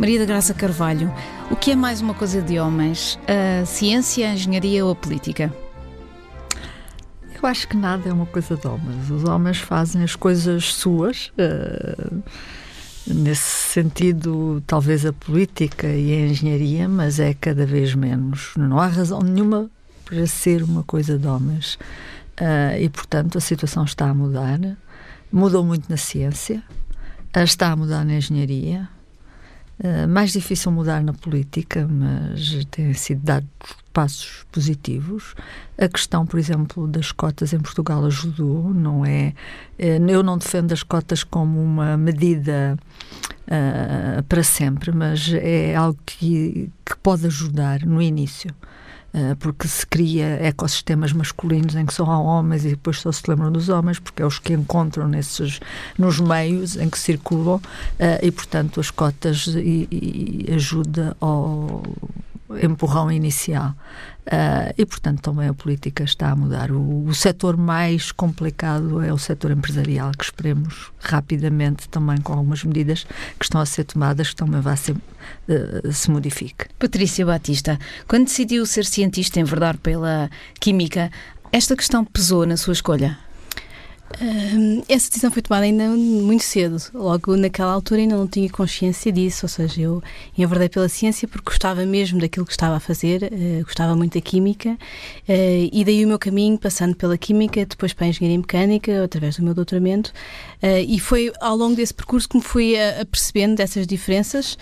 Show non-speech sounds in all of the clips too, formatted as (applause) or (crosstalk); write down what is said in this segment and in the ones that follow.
Maria da Graça Carvalho, o que é mais uma coisa de homens? A ciência, a engenharia ou a política? Eu acho que nada é uma coisa de homens. Os homens fazem as coisas suas. Uh, nesse sentido, talvez a política e a engenharia, mas é cada vez menos. Não há razão nenhuma para ser uma coisa de homens. Uh, e, portanto, a situação está a mudar. Mudou muito na ciência, está a mudar na engenharia. Uh, mais difícil mudar na política, mas têm sido dados passos positivos. A questão, por exemplo, das cotas em Portugal ajudou, não é? Eh, eu não defendo as cotas como uma medida uh, para sempre, mas é algo que, que pode ajudar no início. Uh, porque se cria ecossistemas masculinos em que só há homens e depois só se lembram dos homens, porque é os que encontram nesses, nos meios em que circulam, uh, e portanto as cotas e, e ajuda ao empurrão inicial. Uh, e, portanto, também a política está a mudar. O, o setor mais complicado é o setor empresarial, que esperemos rapidamente, também com algumas medidas que estão a ser tomadas, que também vai ser, uh, se modifique. Patrícia Batista, quando decidiu ser cientista, enverdar pela química, esta questão pesou na sua escolha? Essa decisão foi tomada ainda muito cedo. Logo naquela altura ainda não tinha consciência disso, ou seja, eu enverdei pela ciência porque gostava mesmo daquilo que estava a fazer, uh, gostava muito da química, uh, e daí o meu caminho, passando pela química, depois para a engenharia mecânica, através do meu doutoramento, uh, e foi ao longo desse percurso que me fui apercebendo dessas diferenças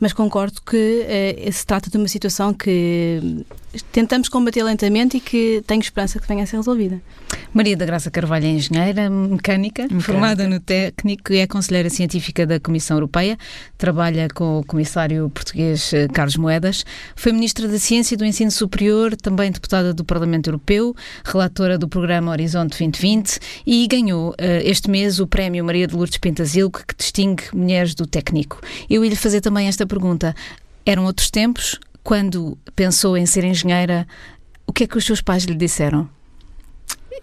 mas concordo que uh, se trata de uma situação que tentamos combater lentamente e que tenho esperança que venha a ser resolvida. Maria da Graça Carvalho é engenheira mecânica, mecânica, formada no técnico e é conselheira científica da Comissão Europeia, trabalha com o comissário português eh, Carlos Moedas, foi ministra da Ciência e do Ensino Superior, também deputada do Parlamento Europeu, relatora do programa Horizonte 2020 e ganhou uh, este mês o prémio Maria de Lourdes Pentazilco, que distingue mulheres do técnico. Eu ia lhe fazer também esta pergunta. Eram outros tempos? Quando pensou em ser engenheira, o que é que os seus pais lhe disseram?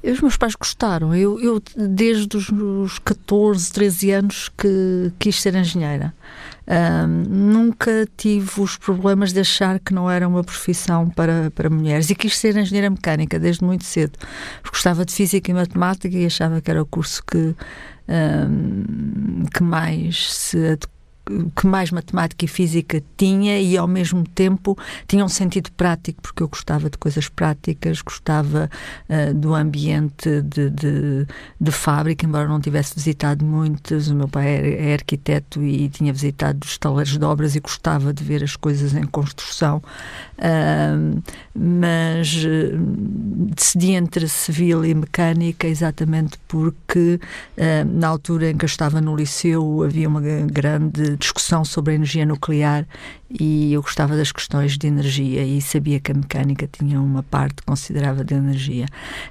Os meus pais gostaram. Eu, eu desde os 14, 13 anos que quis ser engenheira. Nunca tive os problemas de achar que não era uma profissão para, para mulheres e quis ser engenheira mecânica desde muito cedo. Gostava de física e matemática e achava que era o curso que, que mais se adequava que mais matemática e física tinha e ao mesmo tempo tinha um sentido prático, porque eu gostava de coisas práticas, gostava uh, do ambiente de, de, de, fábrica, embora não tivesse visitado muitas. O meu pai é, arquiteto e tinha visitado os taleiros de obras e gostava de ver as coisas em construção. Uh, mas uh, decidi entre civil e mecânica exatamente porque na altura em que eu estava no liceu havia uma grande discussão sobre a energia nuclear e eu gostava das questões de energia e sabia que a mecânica tinha uma parte considerável de energia.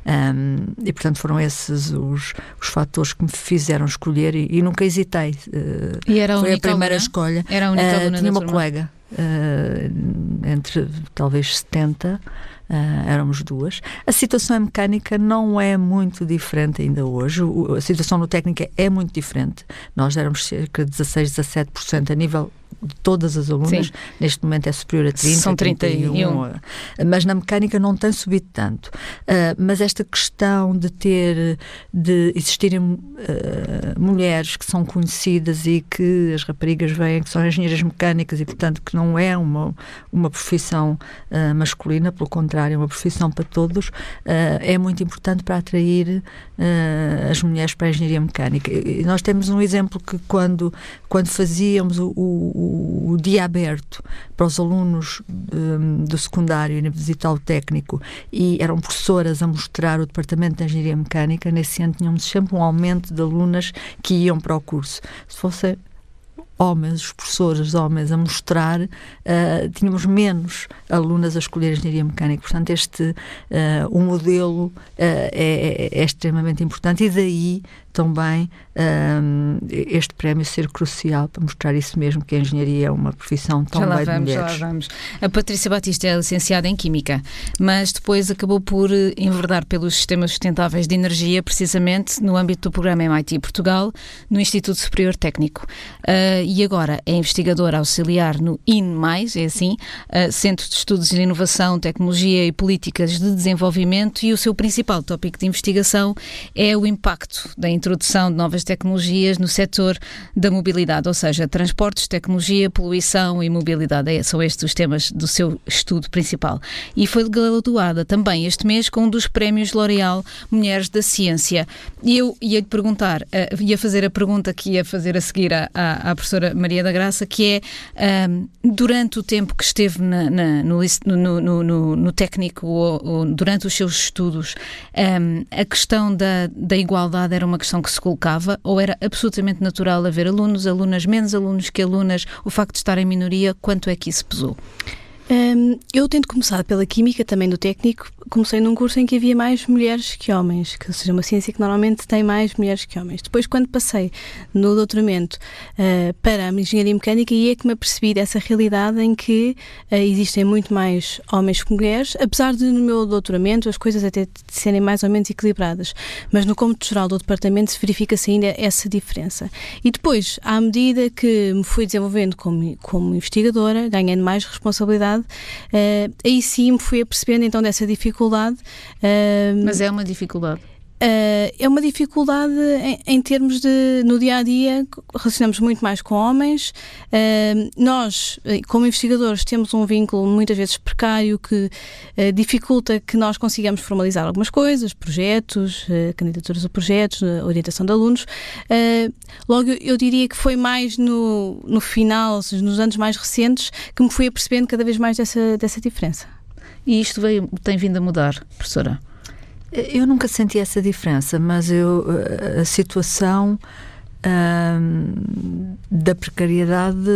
Um, e, portanto, foram esses os, os fatores que me fizeram escolher e, e nunca hesitei. Uh, e era a foi a primeira aluna? escolha. Era a única uh, Tinha uma colega, uh, entre talvez 70 Uh, éramos duas. A situação mecânica não é muito diferente ainda hoje. O, a situação no técnica é muito diferente. Nós éramos cerca de 16, 17% a nível de todas as alunas, Sim. neste momento é superior a 30, São 31. 31. Mas na mecânica não tem subido tanto. Uh, mas esta questão de ter, de existirem uh, mulheres que são conhecidas e que as raparigas veem que são engenheiras mecânicas e, portanto, que não é uma, uma profissão uh, masculina, pelo contrário, é uma profissão para todos, é muito importante para atrair as mulheres para a engenharia mecânica. E nós temos um exemplo que quando, quando fazíamos o, o o, dia aberto para os alunos um, do secundário e visitar o técnico e eram professoras a mostrar o Departamento de Engenharia Mecânica, nesse ano tínhamos sempre um aumento de alunas que iam para o curso. Se fosse homens, os professores homens a mostrar, uh, tínhamos menos alunas a escolher engenharia mecânica. Portanto, este uh, o modelo uh, é, é, extremamente importante e daí também um, este prémio ser crucial para mostrar isso mesmo, que a engenharia é uma profissão tão já lá bem vamos, de mulheres. Já lá vamos. A Patrícia Batista é licenciada em Química, mas depois acabou por eh, enverdar pelos sistemas sustentáveis de energia, precisamente no âmbito do programa MIT Portugal, no Instituto Superior Técnico. Uh, e agora é investigadora auxiliar no IN+, é assim, uh, Centro de Estudos de Inovação, Tecnologia e Políticas de Desenvolvimento, e o seu principal tópico de investigação é o impacto da introdução de novas tecnologias no setor da mobilidade, ou seja, transportes, tecnologia, poluição e mobilidade. É, são estes os temas do seu estudo principal. E foi graduada também este mês com um dos prémios L'Oréal Mulheres da Ciência. E eu ia lhe perguntar, uh, ia fazer a pergunta que ia fazer a seguir à, à, à professora Maria da Graça, que é um, durante o tempo que esteve na, na, no, no, no, no, técnico ou, ou, durante os seus estudos, um, a questão da, da igualdade era uma questão que se colocava ou era absolutamente natural haver alunos, alunas, menos alunos que alunas, o facto de estar em minoria, quanto é que isso pesou? Um, eu tento começar pela química, também do técnico. Comecei num curso em que havia mais mulheres que homens, que seja uma ciência que normalmente tem mais mulheres que homens. Depois, quando passei no doutoramento uh, para a engenharia mecânica, e é que me apercebi dessa realidade em que uh, existem muito mais homens que mulheres, apesar de no meu doutoramento as coisas até serem mais ou menos equilibradas. Mas no cômputo geral do departamento se verifica-se ainda essa diferença. E depois, à medida que me fui desenvolvendo como, como investigadora, ganhando mais responsabilidade, uh, aí sim me fui apercebendo então dessa dificuldade. Uh, Mas é uma dificuldade? Uh, é uma dificuldade em, em, termos de, no dia a dia, relacionamos muito mais com homens. Uh, nós, eh, como investigadores, temos um vínculo muitas vezes precário que uh, dificulta que nós consigamos formalizar algumas coisas, projetos, candidaturas a projetos, orientação de alunos. logo, eu diria que foi mais no, no final, nos anos mais recentes, que me fui apercebendo cada vez mais dessa, dessa diferença. E isto veio, tem vindo a mudar, professora? Eu nunca senti essa diferença, mas eu, a situação da precariedade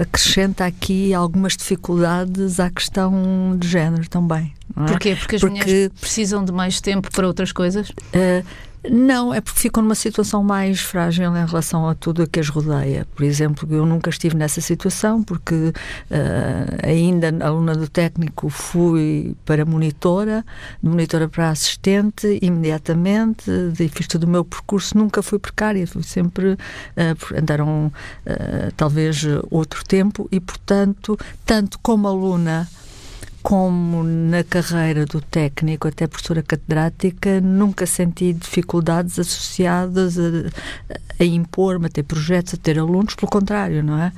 acrescenta aqui algumas dificuldades à questão de género também. Não é? Porquê? Porque as Porque, mulheres precisam de mais tempo para outras coisas? Uh, não, é porque ficam numa situação mais frágil em relação a tudo o que as rodeia. Por exemplo, eu nunca estive nessa situação porque uh, ainda aluna do técnico fui para monitora, de monitora para assistente imediatamente e fiz todo o meu percurso, nunca fui precária, fui sempre, uh, andaram uh, talvez outro tempo e portanto, tanto como aluna como na carreira do técnico, até professora catedrática, nunca senti dificuldades associadas a, a impor-me, a ter projetos, a ter alunos, pelo contrário, não é?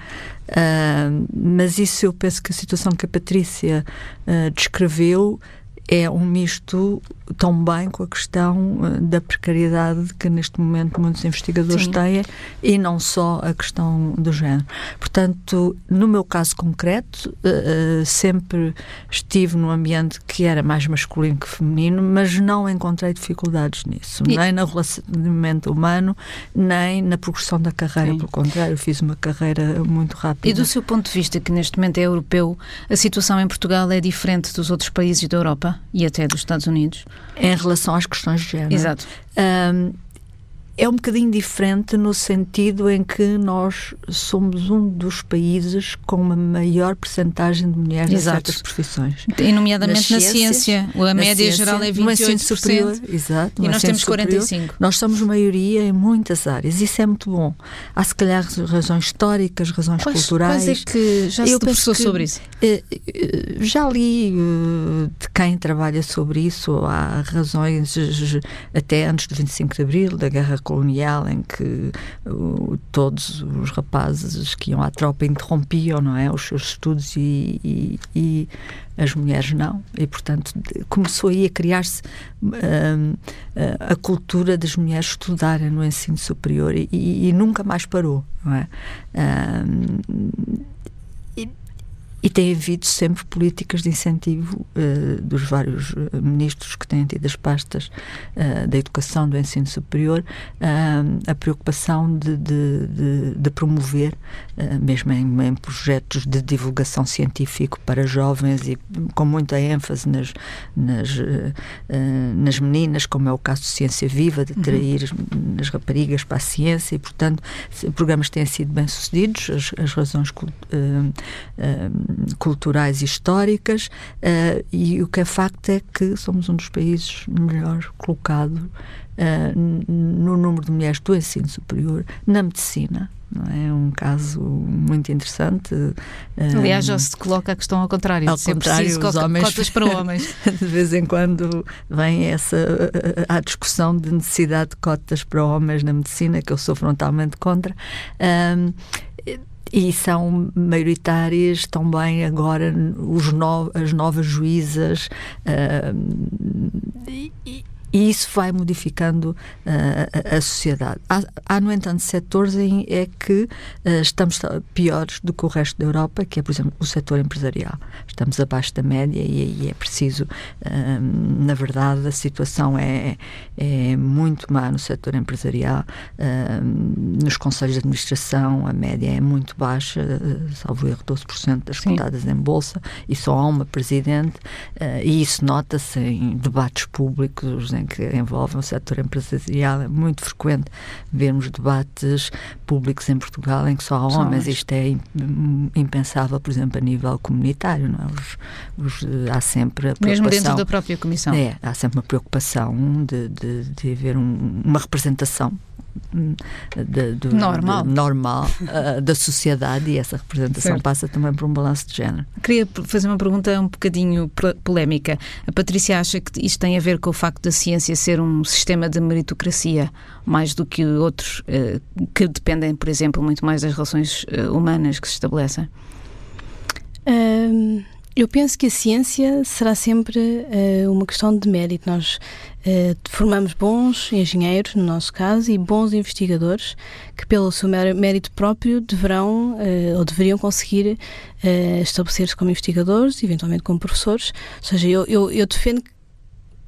Uh, mas isso eu penso que a situação que a Patrícia uh, descreveu é um misto também com a questão eh, da precariedade que neste momento muitos investigadores Sim. têm e não só a questão do género. Portanto, no meu caso concreto, uh, sempre estive num ambiente que era mais masculino que feminino, mas não encontrei dificuldades nisso, e... nem no relacionamento humano, nem na progressão da carreira. Sim. Pelo contrário, fiz uma carreira muito rápida. E do seu ponto de vista, que neste momento é europeu, a situação em Portugal é diferente dos outros países da Europa e até dos Estados Unidos? Em relação às questões de género. Exato. Um, é um bocadinho diferente no sentido em que nós somos um dos países com uma maior percentagem de mulheres Exato. em certas profissões. E nomeadamente na ciência. A média ciência, geral é 28%. superior, exato. E nós temos 45%. Nós somos maioria em muitas áreas. Isso é muito bom. Há se calhar razões históricas, razões quais, culturais. Quais é que já se debruçou sobre isso? Eh, eh, já li eh, de quem trabalha sobre isso. Há razões até antes do 25 de Abril, da Guerra colonial em que uh, todos os rapazes que iam à tropa interrompiam, não é, os seus estudos e, e, e as mulheres não. E, portanto, começou aí a criar-se uh, a cultura das mulheres estudarem no ensino superior e, e nunca mais parou, não é? Uh, e tem havido sempre políticas de incentivo uh, dos vários eh, ministros que têm tido as pastas uh, da educação, do ensino superior, uh, a preocupação de, de, de, de promover, mesmo em, em, projetos de divulgação científico para jovens e com muita ênfase nas, nas, nas meninas, como é o caso de Ciência Viva, de atrair uhum. as raparigas para a ciência e, portanto, programas têm sido bem sucedidos, as, as razões culturais e históricas, uh, e o que é facto é que somos um dos países melhor colocados uh, no número de mulheres do ensino superior na medicina. É um caso muito interessante. Aliás, já se coloca a questão ao contrário. Ao contrário, os cota, homens, cotas para (laughs) homens. de vez em quando vem essa a discussão de necessidade de cotas para homens na medicina, que eu sou frontalmente contra. Um, e são maioritárias também agora os no, as novas juízas uh, e, e isso vai modificando uh, a, a, sociedade. Há, há, no entanto, setores em é que uh, estamos piores do que o resto da Europa, que é, por exemplo, o setor empresarial. Estamos abaixo da média e aí é preciso, uh, na verdade, a situação é, é muito má no setor empresarial. nos conselhos de administração, a média é muito baixa, salvo erro, 12% das cotadas em bolsa, e só há uma presidente, e isso nota-se em debates públicos, em que envolvem o setor empresarial. É muito frequente vermos debates públicos em Portugal em que só há homens. Isto é impensável, por exemplo, a nível comunitário. Não é? os, os, há sempre a Mesmo dentro da própria Comissão. É, há sempre uma preocupação de, de, de haver um, uma representação de, de, normal, de, normal uh, da sociedade e essa representação certo. passa também por um balanço de género. Queria fazer uma pergunta um bocadinho polémica. A Patrícia acha que isto tem a ver com o facto da ciência ser um sistema de meritocracia mais do que outros uh, que dependem, por exemplo, muito mais das relações uh, humanas que se estabelecem? Um... Eu penso que a ciência será sempre uh, uma questão de mérito. Nós uh, formamos bons engenheiros, no nosso caso, e bons investigadores que, pelo seu mérito próprio, deverão uh, ou deveriam conseguir estabelecer-se como investigadores, eventualmente como professores. Ou seja, eu, eu, eu defendo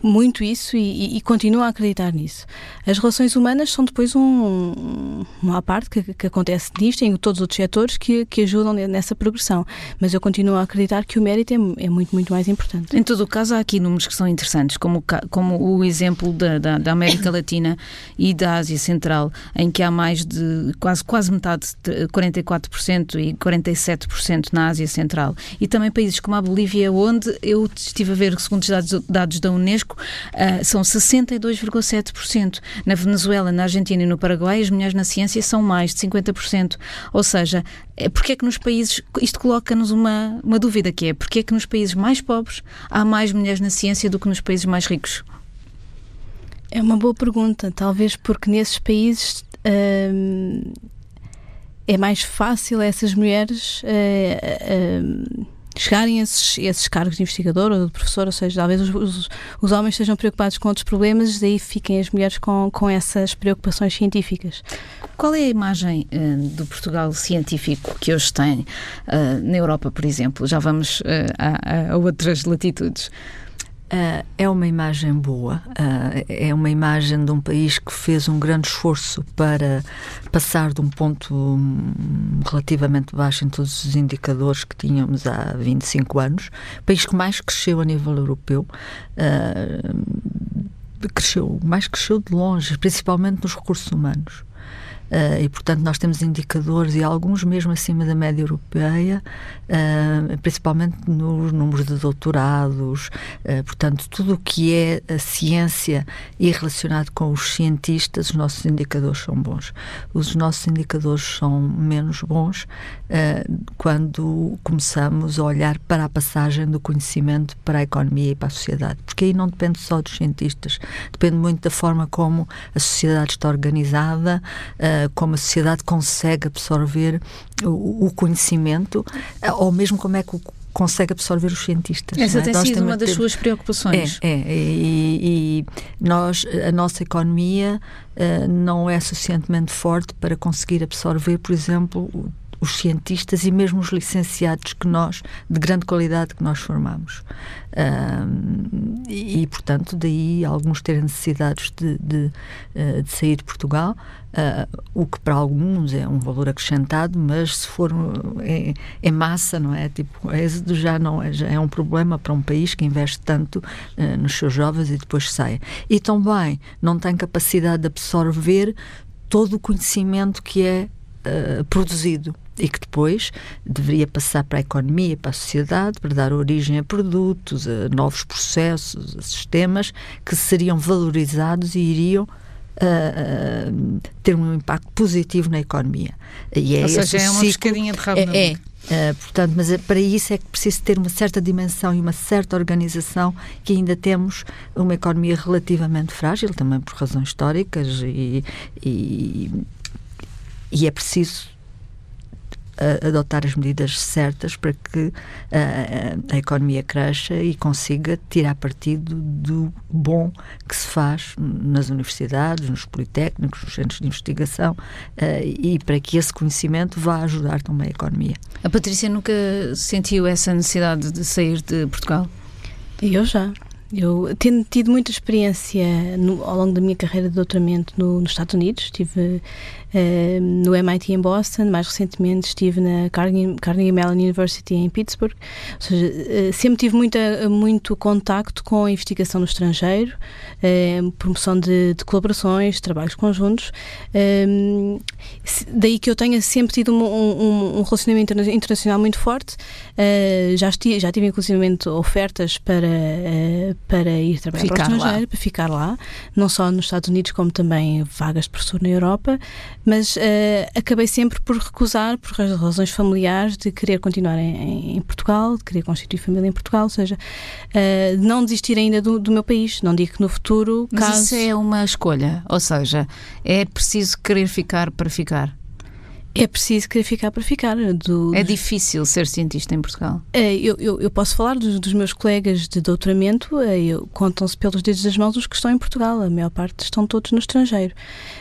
muito isso e, e, continuo a acreditar nisso. As relações humanas são depois um, uma parte que, que, acontece nisto em todos os outros setores que, que ajudam nessa progressão. Mas eu continuo a acreditar que o mérito é, é, muito, muito mais importante. Em todo o caso, há aqui números que são interessantes, como, como o exemplo da, da, da América Latina e da Ásia Central, em que há mais de quase, quase metade, 44% e 47% na Ásia Central. E também países como a Bolívia, onde eu estive a ver, segundo os dados, dados da Unesco, uh, são 62,7%. Na Venezuela, na Argentina e no Paraguai, as mulheres na ciência são mais de 50%. Ou seja, é porque é que nos países, isto coloca-nos uma, uma dúvida que é, porque é que nos países mais pobres há mais mulheres na ciência do que nos países mais ricos? É uma boa pergunta, talvez porque nesses países hum, é mais fácil essas mulheres hum, hum, chegarem esses, esses cargos de investigador ou de professor, ou seja, talvez os, os, os, homens estejam preocupados com outros problemas, daí fiquem as mulheres com, com essas preocupações científicas. Qual é a imagem uh, do Portugal científico que hoje tem uh, na Europa, por exemplo? Já vamos uh, a, a outras latitudes. Uh, é uma imagem boa, uh, é uma imagem de um país que fez um grande esforço para passar de um ponto relativamente baixo em todos os indicadores que tínhamos há 25 anos, país que mais cresceu a nível europeu. Uh, cresceu, mais cresceu de longe, principalmente nos recursos humanos. Uh, e, portanto, nós temos indicadores, e alguns mesmo acima da média europeia, uh, principalmente nos números de doutorados, uh, portanto, tudo o que é a ciência e relacionado com os cientistas, os nossos indicadores são bons. Os nossos indicadores são menos bons quando começamos a olhar para a passagem do conhecimento para a economia e para a sociedade, porque aí não depende só dos cientistas, depende muito da forma como a sociedade está organizada, como a sociedade consegue absorver o, o conhecimento, eh, ou mesmo como é que consegue absorver os cientistas. Essa é? tem sido uma das suas preocupações. É, é e, e, nós, a nossa economia uh, não é suficientemente forte para conseguir absorver, por exemplo, os cientistas e mesmo os licenciados que nós, de grande qualidade, que nós formamos. Um, e, portanto, daí alguns terem necessidades de, de, eh, de sair de Portugal, uh, o que para alguns é um valor acrescentado, mas se for em, em massa, não é? Tipo, êxodo já não é, já é um problema para um país que investe tanto uh, nos seus jovens e depois sai. E também não tem capacidade de absorver todo o conhecimento que é uh, produzido e que depois deveria passar para a economia, para a sociedade, para dar origem a produtos, a novos processos, a sistemas que seriam valorizados e iriam uh, ter um impacto positivo na economia. E é Ou seja, é uma pescadinha de rabo é, é. Uh, portanto, mas é, para isso é que preciso ter uma certa dimensão e uma certa organização que ainda temos uma economia relativamente frágil, também por razões históricas e, e, e é preciso adotar as medidas certas para que a, a, economia cresça e consiga tirar partido do bom que se faz nas universidades, nos politécnicos, nos centros de investigação uh, e para que esse conhecimento vá ajudar também a economia. A Patrícia nunca sentiu essa necessidade de sair de Portugal? Eu já. Eu tendo tido muita experiência no, ao longo da minha carreira de doutoramento no, nos Estados Unidos, tive uh, no MIT em Boston, mais recentemente estive na Carnegie, Carnegie Mellon University em Pittsburgh, ou seja, uh, sempre tive muita, muito contacto com a investigação no estrangeiro, uh, promoção de, de, colaborações, trabalhos conjuntos, daí que eu tenha sempre tido um, um, um relacionamento internacional muito forte, já, esti, já tive inclusive ofertas para, para ir trabalhar ficar para o estrangeiro, lá. para ficar lá, não só nos Estados Unidos como também vagas de professor na Europa, mas uh, acabei sempre por recusar, por razões familiares, de querer continuar em, em Portugal, de querer constituir família em Portugal, ou seja, uh, não desistir ainda do, do, meu país. Não digo que no futuro. Mas caso... isso é uma escolha, ou seja, é preciso querer ficar para ficar. É preciso querer ficar para ficar. Do, é difícil ser cientista em Portugal? É, eu, eu, eu, posso falar dos, dos, meus colegas de doutoramento, contam-se pelos dedos das mãos os que estão em Portugal, a maior parte estão todos no estrangeiro.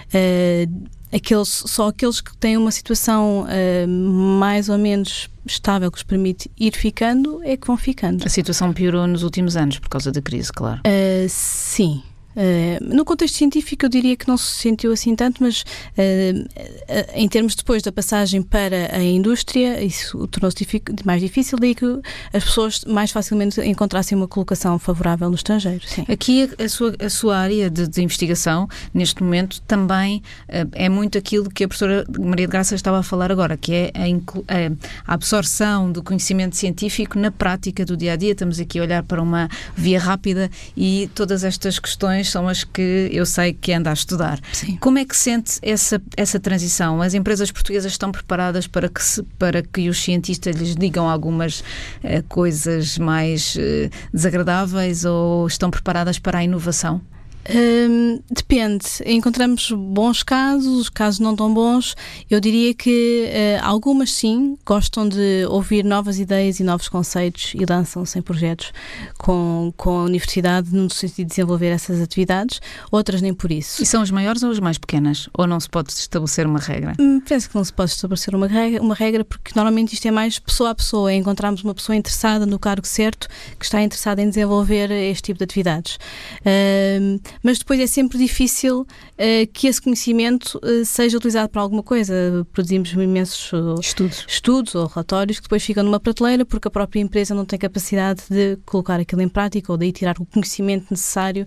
Uh, aqueles, só aqueles que têm uma situação uh, mais ou menos estável que os permite ir ficando é que vão ficando. A situação piorou nos últimos anos por causa da crise, claro. Uh, sim. Uh, no contexto científico, eu diria que não se sentiu assim tanto, mas uh, em termos depois da passagem para a indústria, isso tornou-se mais difícil, daí que as pessoas mais facilmente encontrassem uma colocação favorável no estrangeiro. Sim. Aqui a, a, sua, a sua área de, de, investigação, neste momento, também uh, é muito aquilo que a professora Maria de Graça estava a falar agora, que é a, a absorção do conhecimento científico na prática do dia a dia. Estamos aqui a olhar para uma via rápida e todas estas questões são as que eu sei que anda a estudar. Sim. Como é que sente essa, essa transição? As empresas portuguesas estão preparadas para que, se, para que os cientistas lhes digam algumas uh, coisas mais uh, desagradáveis ou estão preparadas para a inovação? Hum, depende. Encontramos bons casos, casos não tão bons. Eu diria que uh, algumas sim gostam de ouvir novas ideias e novos conceitos e lançam-se em projetos com, com a universidade no sentido de desenvolver essas atividades. Outras nem por isso. E são as maiores ou as mais pequenas? Ou não se pode estabelecer uma regra? Hum, penso que não se pode estabelecer uma regra, uma regra porque normalmente isto é mais pessoa a pessoa. É encontrarmos uma pessoa interessada no cargo certo que está interessada em desenvolver este tipo de atividades. Uh, mas depois é sempre difícil uh, que esse conhecimento uh, seja utilizado para alguma coisa. Produzimos imensos uh, estudos. estudos ou relatórios que depois ficam numa prateleira porque a própria empresa não tem capacidade de colocar aquilo em prática ou daí tirar o conhecimento necessário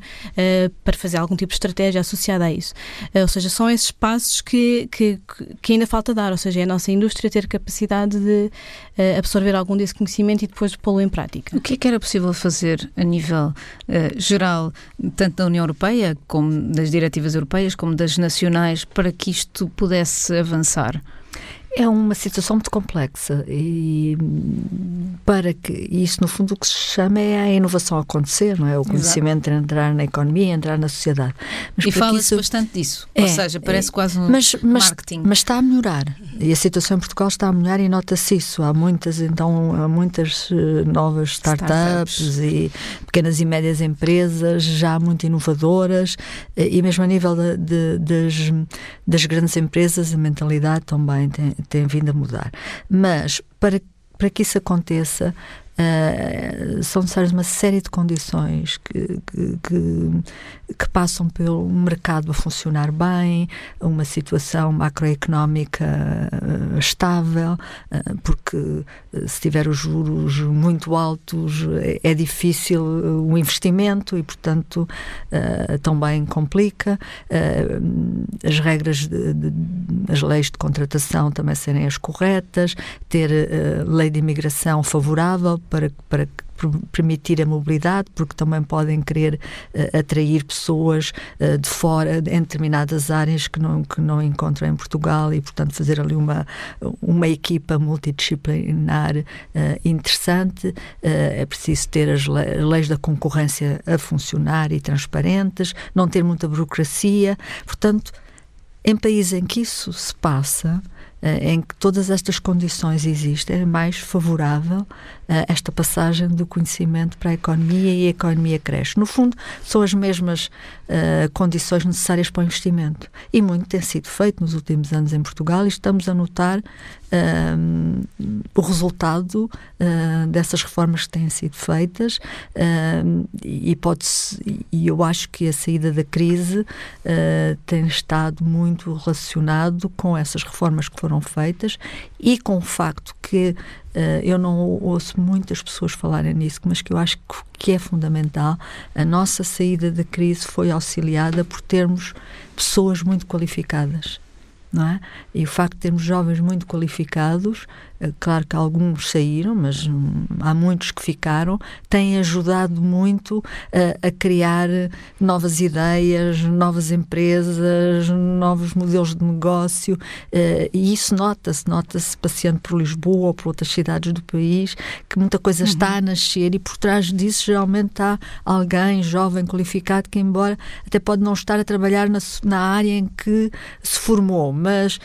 para fazer algum tipo de estratégia associada a isso. ou seja, são esses passos que, que, que, ainda falta dar, ou seja, é a nossa indústria ter capacidade de absorver algum desse conhecimento e depois pô-lo em prática. O que é que era possível fazer a nível geral, tanto da União Europeia Europeia, como das diretivas europeias, como das nacionais, para que isto pudesse avançar? É uma situação muito complexa e para que isso no fundo o que se chama é a inovação acontecer, não é? O conhecimento Exato. entrar na economia, entrar na sociedade. Mas e fala-se isso... bastante disso, é, ou seja, parece é, quase um mas, mas, marketing. Mas está a melhorar e a situação em Portugal está a melhorar e nota-se isso. Há muitas então há muitas eh, novas startups, startups, e pequenas e médias empresas já muito inovadoras eh, e mesmo a nível de, de, das, das grandes empresas a mentalidade também tem tem vindo a mudar. Mas para, para que isso aconteça, Uh, são necessárias uma série de condições que, que, que, que, passam pelo mercado a funcionar bem, uma situação macroeconómica uh, estável, uh, porque se tiver os juros muito altos é, é difícil o investimento e, portanto, também complica. as regras, de, de, as leis de contratação também serem as corretas, ter lei de imigração favorável para, para permitir a mobilidade, porque também podem querer uh, atrair pessoas uh, de fora, em determinadas áreas que não, que não encontram em Portugal e, portanto, fazer ali uma, uma equipa multidisciplinar uh, interessante. é preciso ter as leis da concorrência a funcionar e transparentes, não ter muita burocracia. Portanto, em países em que isso se passa, em que todas estas condições existem, é mais favorável esta passagem do conhecimento para a economia e a economia cresce. No fundo, são as mesmas uh, condições necessárias para o investimento. E muito tem sido feito nos últimos anos em Portugal e estamos a notar uh, o resultado uh, dessas reformas que têm sido feitas e, pode e eu acho que a saída da crise tem estado muito relacionado com essas reformas que foram feitas e com o facto que Uh, eu não ouço muitas pessoas falarem nisso, mas que eu acho que é fundamental. A nossa saída da crise foi auxiliada por termos pessoas muito qualificadas. Não é? E o facto de termos jovens muito qualificados claro que alguns saíram, mas hum, há muitos que ficaram, têm ajudado muito a, a, criar novas ideias, novas empresas, novos modelos de negócio, uh, e isso nota-se, nota-se passeando por Lisboa ou por outras cidades do país, que muita coisa uhum. está a nascer e por trás disso geralmente está alguém jovem, qualificado, que embora até pode não estar a trabalhar na, na área em que se formou, mas,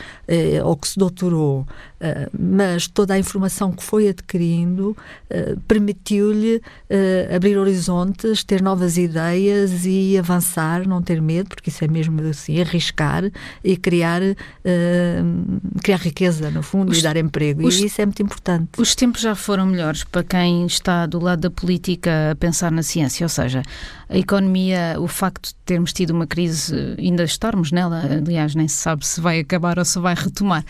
ou que se doutorou, mas mas toda a informação que foi adquirindo uh, permitiu-lhe uh, abrir horizontes, ter novas ideias e avançar, não ter medo, porque isso é mesmo assim, arriscar e criar, uh, criar riqueza, no fundo, os, e dar emprego. Os, e isso é muito importante. Os tempos já foram melhores para quem está do lado da política a pensar na ciência, ou seja, a economia, o facto de termos tido uma crise, ainda estarmos nela, aliás, nem se sabe se vai acabar ou se vai retomar,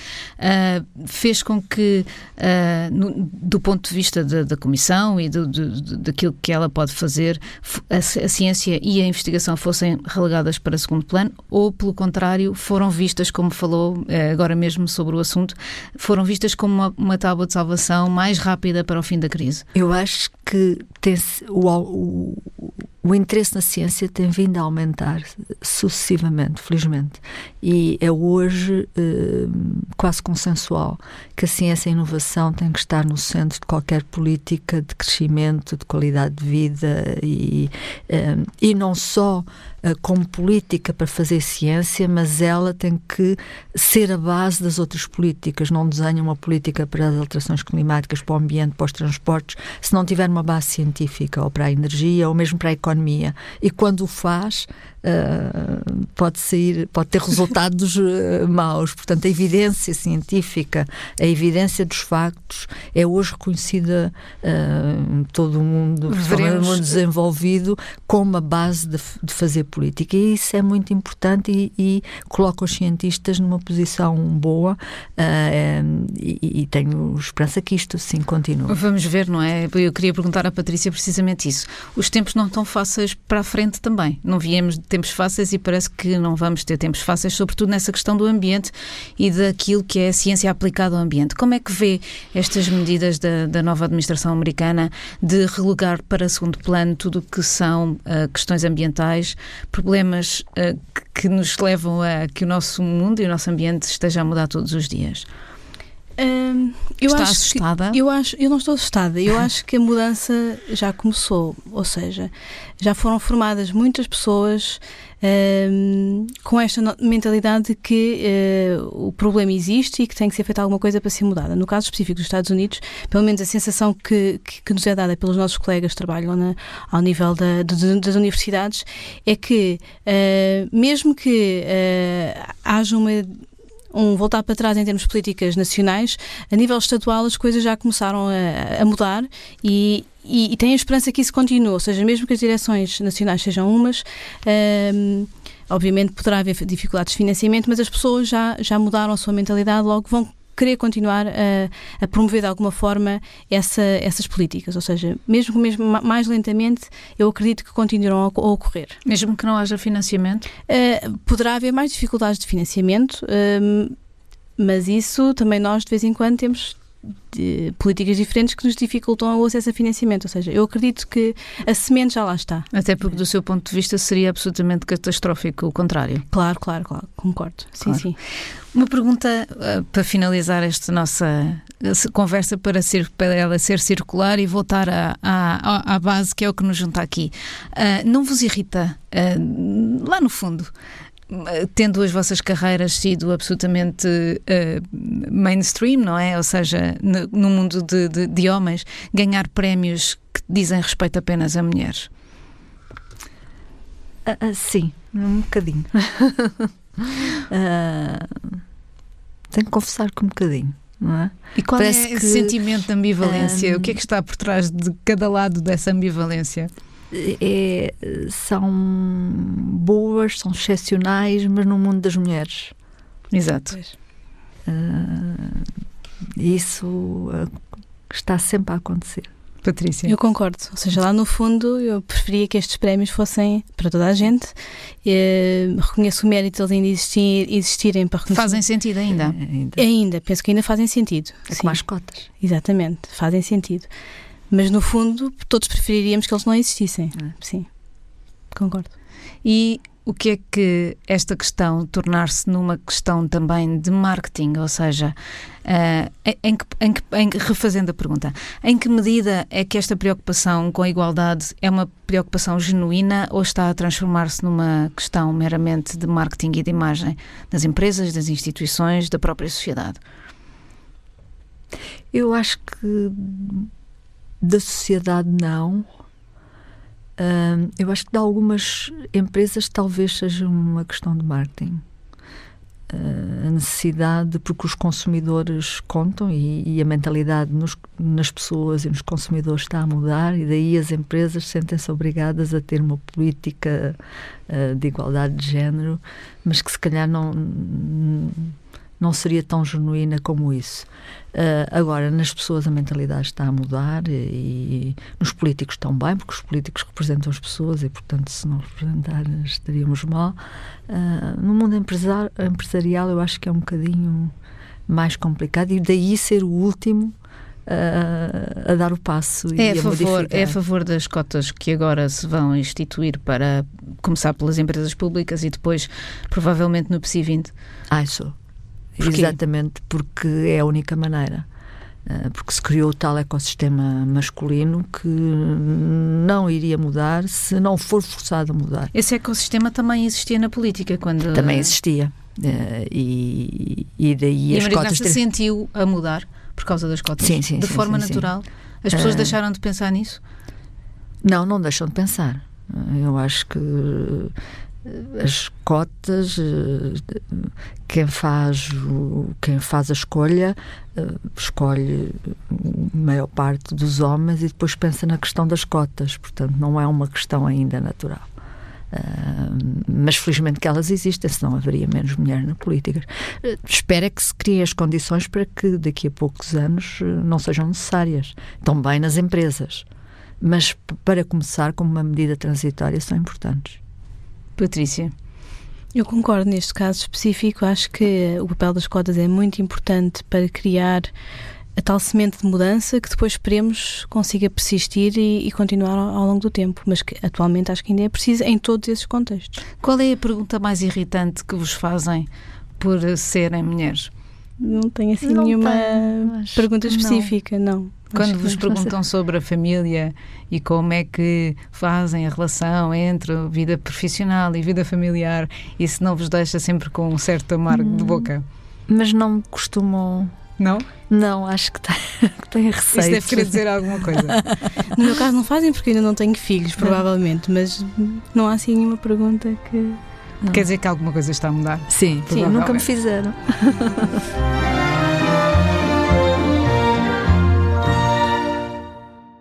fez com que uh, no, do ponto de vista da, da Comissão e do, do, daquilo que ela pode fazer, a, a, ciência e a investigação fossem relegadas para segundo plano, ou, pelo contrário, foram vistas, como falou uh, agora mesmo sobre o assunto, foram vistas como uma, uma tábua de salvação mais rápida para o fim da crise? Eu acho que tem o, o, o interesse na ciência tem vindo a aumentar sucessivamente, felizmente. E é hoje eh, quase consensual que a ciência e a inovação têm que estar no centro de qualquer política de crescimento, de qualidade de vida e, eh, e não só eh, como política para fazer ciência, mas ela tem que ser a base das outras políticas. Não desenha uma política para as alterações climáticas, para o ambiente, para os transportes, se não tiver uma base científica, ou para a energia, ou mesmo para a economia. E quando o faz, uh, pode sair, pode ter resultados uh, (laughs) maus. Portanto, a evidência científica, a evidência dos factos é hoje reconhecida uh, em todo o mundo, Veremos. mundo desenvolvido, como a base de, de, fazer política. E isso é muito importante e, e coloca os cientistas numa posição boa e, e, tenho esperança que isto sim continue. Vamos ver, não é? Eu queria perguntar à Patrícia precisamente isso. Os tempos não estão fáceis para a frente também. Não viemos tempos fáceis e parece que não vamos ter tempos fáceis, sobretudo nessa questão do ambiente e daquilo que é a ciência aplicada ao ambiente. Como é que vê estas medidas da, da nova administração americana de relegar para segundo plano tudo o que são uh, questões ambientais, problemas uh, que, nos levam a que o nosso mundo e o nosso ambiente esteja a mudar todos os dias? Hum, eu Está acho assustada? Que, eu, acho, eu não estou assustada. Eu (laughs) acho que a mudança já começou. Ou seja, já foram formadas muitas pessoas hum, com esta mentalidade de que uh, o problema existe e que tem que ser feita alguma coisa para ser mudada. No caso específico dos Estados Unidos, pelo menos a sensação que, que, que nos é dada pelos nossos colegas que trabalham na, ao nível da, de, das universidades é que, uh, mesmo que uh, haja uma um voltar para trás em termos de políticas nacionais. A nível estadual, as coisas já começaram a, a mudar e, e, e tenho a esperança que isso continue, ou seja, mesmo que as direções nacionais sejam umas. Um, obviamente poderá haver dificuldades de financiamento, mas as pessoas já, já mudaram a sua mentalidade, logo vão querer continuar a, a, promover de alguma forma essa, essas políticas. Ou seja, mesmo, mesmo mais lentamente, eu acredito que continuarão a, a ocorrer. Mesmo que não haja financiamento? Uh, poderá haver mais dificuldades de financiamento, uh, mas isso também nós, de vez em quando, temos de políticas diferentes que nos dificultam o acesso a financiamento. Ou seja, eu acredito que a semente já lá está. Até porque, do seu ponto de vista, seria absolutamente catastrófico o contrário. Claro, claro, claro. Concordo. Sim, claro. sim. Uma pergunta uh, para finalizar esta nossa conversa para, ser, para ela ser circular e voltar à, à, à base que é o que nos junta aqui. Uh, não vos irrita, uh, lá no fundo, tendo as vossas carreiras sido absolutamente uh, mainstream, não é? Ou seja, no, no mundo de, de, de, homens, ganhar prémios que dizem respeito apenas a mulheres? Uh, uh, sim, um bocadinho. (laughs) tenho que confessar que um bocadinho. É? E qual Parece é esse que, sentimento de ambivalência? o que é que está por trás de cada lado dessa ambivalência? É, são boas, são excepcionais, mas no mundo das mulheres. Exato. Uh, isso uh, está sempre a acontecer. Patrícia. Eu concordo. Ou seja, lá no fundo eu preferia que estes prémios fossem para toda a gente. E, reconheço o mérito de eles ainda existir, existirem para reconhecer. Fazem sentido ainda? É, ainda? Ainda. Penso que ainda fazem sentido. É como as cotas. Exatamente. Fazem sentido. Mas no fundo, todos preferiríamos que eles não existissem. É. Sim, concordo. E o que é que esta questão tornar-se numa questão também de marketing, ou seja, uh, em, que, em, que, em refazendo a pergunta, em que medida é que esta preocupação com a igualdade é uma preocupação genuína ou está a transformar-se numa questão meramente de marketing e de imagem das empresas, das instituições, da própria sociedade? Eu acho que da sociedade, não. Uh, eu acho que de algumas empresas talvez seja uma questão de marketing. Uh, a necessidade, porque os consumidores contam e, e a mentalidade nos, nas pessoas e nos consumidores está a mudar, e daí as empresas sentem-se obrigadas a ter uma política uh, de igualdade de género, mas que se calhar não não seria tão genuína como isso. Uh, agora, nas pessoas a mentalidade está a mudar e, e, nos políticos também, porque os políticos representam as pessoas e, portanto, se não representar, estaríamos mal. Uh, no mundo empresarial, eu acho que é um bocadinho mais complicado e daí ser o último a, a, dar o passo é a, favor É a favor das cotas que agora se vão instituir para começar pelas empresas públicas e depois, provavelmente, no PSI 20? Ah, sou. Porquê? Exatamente porque é a única maneira. Ah, porque se criou o tal ecossistema masculino que não iria mudar se não for forçado a mudar. Esse ecossistema também existia na política quando também existia ah, e, e daí e as cotas ter... sentiu a mudar por causa das cotas sim, sim, de sim, forma sim, natural. As pessoas uh... deixaram de pensar nisso? Não, não deixam de pensar. Eu acho que as cotas, eh, quem faz, quem faz a escolha eh, escolhe a maior parte dos homens e depois pensa na questão das cotas, portanto não é uma questão ainda natural. Uh, mas felizmente que elas existem, senão haveria menos mulheres na política. Espero é que se criem as condições para que daqui a poucos anos não sejam necessárias, também nas empresas. Mas para começar, como uma medida transitória, são importantes. Patrícia. Eu concordo neste caso específico. Acho que o papel das cotas é muito importante para criar a tal semente de mudança que depois esperemos consiga persistir e, e continuar ao, ao, longo do tempo, mas que atualmente acho que ainda é preciso em todos esses contextos. Qual é a pergunta mais irritante que vos fazem por serem mulheres? Não tenho assim não nenhuma pergunta específica, não. não. Quando vos perguntam sobre a família e como é que fazem a relação entre a vida profissional e vida familiar, isso não vos deixa sempre com um certo amargo hum, de boca? Mas não costumam. Não? Não, acho que têm receio. (laughs) Isso deve querer dizer alguma coisa. (laughs) no meu caso não fazem porque ainda não tenho filhos, provavelmente, mas não há assim nenhuma pergunta que Quer dizer que alguma coisa está a mudar? Sim, sim nunca me fizeram. (laughs)